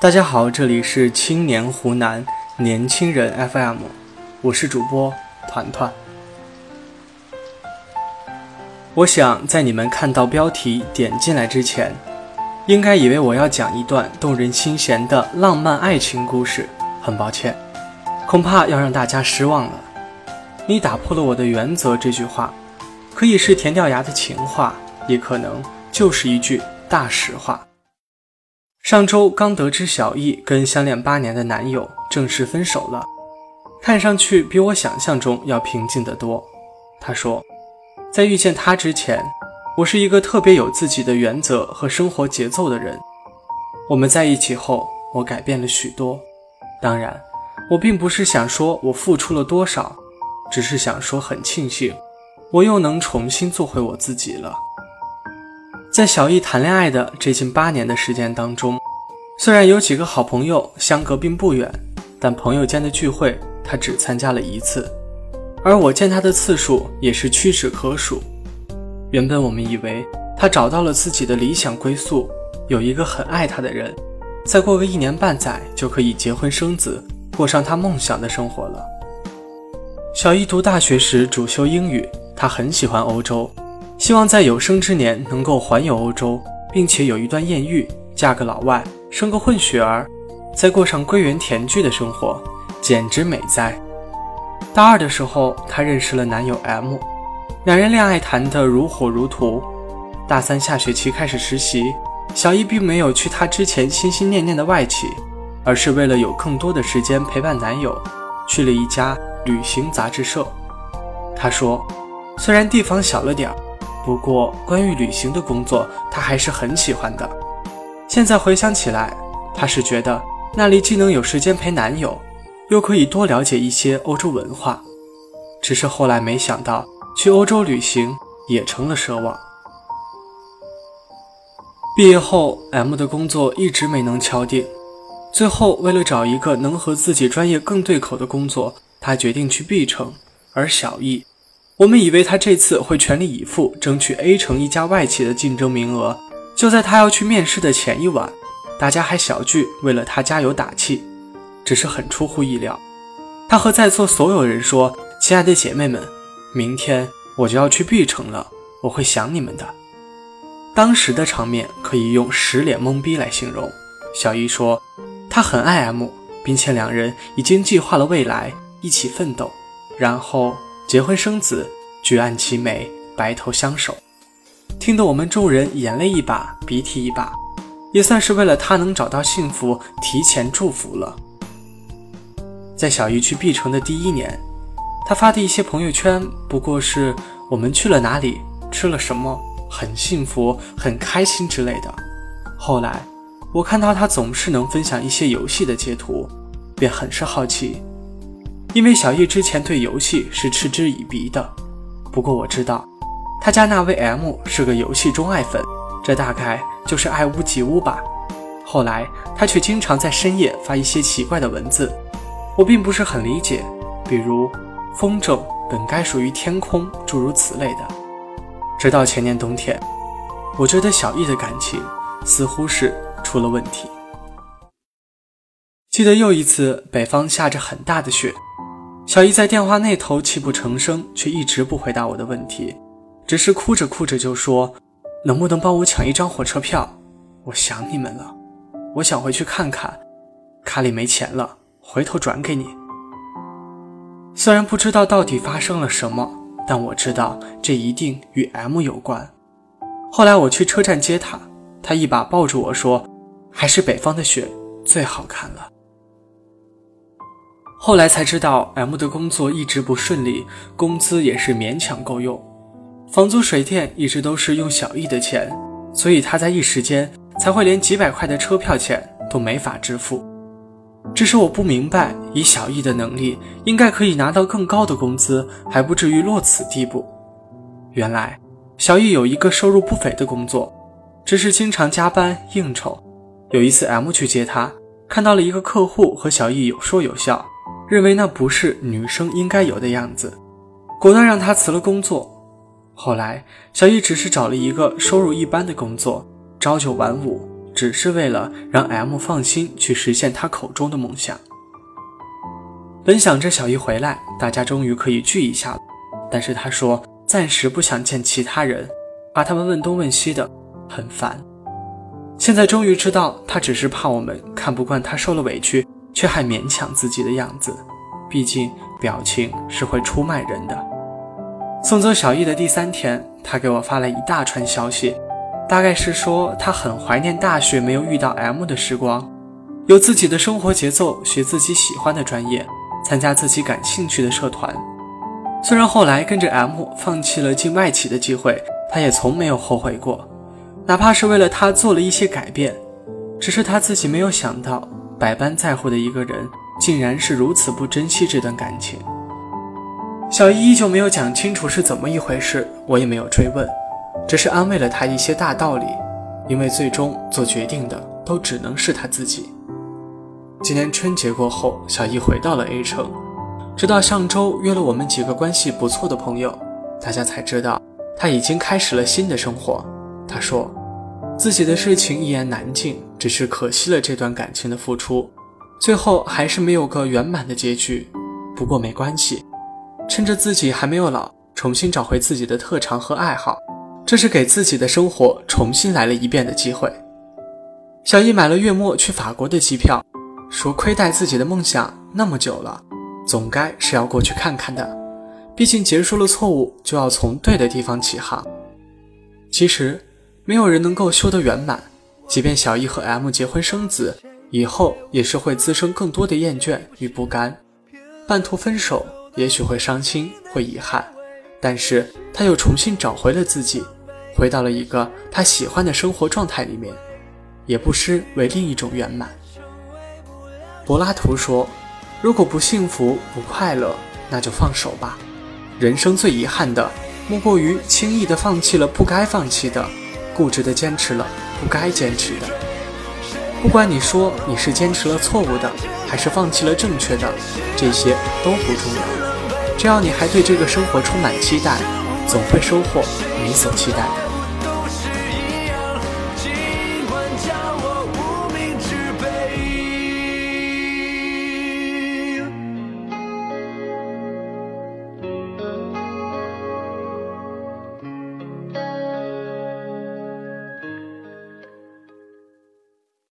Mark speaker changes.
Speaker 1: 大家好，这里是青年湖南年轻人 FM，我是主播团团。我想在你们看到标题点进来之前，应该以为我要讲一段动人心弦的浪漫爱情故事。很抱歉，恐怕要让大家失望了。你打破了我的原则，这句话可以是甜掉牙的情话，也可能就是一句大实话。上周刚得知小易跟相恋八年的男友正式分手了，看上去比我想象中要平静得多。他说，在遇见他之前，我是一个特别有自己的原则和生活节奏的人。我们在一起后，我改变了许多。当然，我并不是想说我付出了多少，只是想说很庆幸，我又能重新做回我自己了。在小易谈恋爱的这近八年的时间当中，虽然有几个好朋友相隔并不远，但朋友间的聚会他只参加了一次，而我见他的次数也是屈指可数。原本我们以为他找到了自己的理想归宿，有一个很爱他的人，再过个一年半载就可以结婚生子，过上他梦想的生活了。小易读大学时主修英语，他很喜欢欧洲。希望在有生之年能够环游欧洲，并且有一段艳遇，嫁个老外，生个混血儿，再过上归园田居的生活，简直美哉！大二的时候，她认识了男友 M，两人恋爱谈得如火如荼。大三下学期开始实习，小易并没有去她之前心心念念的外企，而是为了有更多的时间陪伴男友，去了一家旅行杂志社。她说，虽然地方小了点儿。不过，关于旅行的工作，他还是很喜欢的。现在回想起来，他是觉得那里既能有时间陪男友，又可以多了解一些欧洲文化。只是后来没想到，去欧洲旅行也成了奢望。毕业后，M 的工作一直没能敲定，最后为了找一个能和自己专业更对口的工作，他决定去 B 城，而小易。我们以为他这次会全力以赴争取 A 城一家外企的竞争名额。就在他要去面试的前一晚，大家还小聚，为了他加油打气。只是很出乎意料，他和在座所有人说：“亲爱的姐妹们，明天我就要去 B 城了，我会想你们的。”当时的场面可以用十脸懵逼来形容。小伊说，他很爱 M，并且两人已经计划了未来，一起奋斗，然后。结婚生子，举案齐眉，白头相守，听得我们众人眼泪一把鼻涕一把，也算是为了他能找到幸福提前祝福了。在小姨去 B 城的第一年，他发的一些朋友圈不过是我们去了哪里，吃了什么，很幸福，很开心之类的。后来我看到他总是能分享一些游戏的截图，便很是好奇。因为小易之前对游戏是嗤之以鼻的，不过我知道他家那位 M 是个游戏钟爱粉，这大概就是爱屋及乌吧。后来他却经常在深夜发一些奇怪的文字，我并不是很理解，比如“风筝本该属于天空”诸如此类的。直到前年冬天，我觉得小易的感情似乎是出了问题。记得又一次，北方下着很大的雪。小姨在电话那头泣不成声，却一直不回答我的问题，只是哭着哭着就说：“能不能帮我抢一张火车票？我想你们了，我想回去看看，卡里没钱了，回头转给你。”虽然不知道到底发生了什么，但我知道这一定与 M 有关。后来我去车站接他，他一把抱住我说：“还是北方的雪最好看了。”后来才知道，M 的工作一直不顺利，工资也是勉强够用，房租水电一直都是用小易的钱，所以他在一时间才会连几百块的车票钱都没法支付。只是我不明白，以小易的能力，应该可以拿到更高的工资，还不至于落此地步。原来，小易有一个收入不菲的工作，只是经常加班应酬。有一次，M 去接他，看到了一个客户和小易有说有笑。认为那不是女生应该有的样子，果断让他辞了工作。后来，小易只是找了一个收入一般的工作，朝九晚五，只是为了让 M 放心去实现他口中的梦想。本想着小易回来，大家终于可以聚一下了，但是他说暂时不想见其他人，把他们问东问西的，很烦。现在终于知道，他只是怕我们看不惯他受了委屈却还勉强自己的样子，毕竟表情是会出卖人的。送走小易的第三天，他给我发了一大串消息，大概是说他很怀念大学没有遇到 M 的时光，有自己的生活节奏，学自己喜欢的专业。参加自己感兴趣的社团，虽然后来跟着 M 放弃了进外企的机会，他也从没有后悔过，哪怕是为了他做了一些改变。只是他自己没有想到，百般在乎的一个人，竟然是如此不珍惜这段感情。小姨依旧没有讲清楚是怎么一回事，我也没有追问，只是安慰了他一些大道理，因为最终做决定的都只能是他自己。今年春节过后，小易回到了 A 城，直到上周约了我们几个关系不错的朋友，大家才知道他已经开始了新的生活。他说，自己的事情一言难尽，只是可惜了这段感情的付出，最后还是没有个圆满的结局。不过没关系，趁着自己还没有老，重新找回自己的特长和爱好，这是给自己的生活重新来了一遍的机会。小易买了月末去法国的机票。说亏待自己的梦想那么久了，总该是要过去看看的。毕竟结束了错误，就要从对的地方起航。其实，没有人能够修得圆满。即便小易和 M 结婚生子，以后也是会滋生更多的厌倦与不甘。半途分手，也许会伤心，会遗憾，但是他又重新找回了自己，回到了一个他喜欢的生活状态里面，也不失为另一种圆满。柏拉图说：“如果不幸福、不快乐，那就放手吧。人生最遗憾的，莫过于轻易的放弃了不该放弃的，固执的坚持了不该坚持的。不管你说你是坚持了错误的，还是放弃了正确的，这些都不重要。只要你还对这个生活充满期待，总会收获你所期待的。”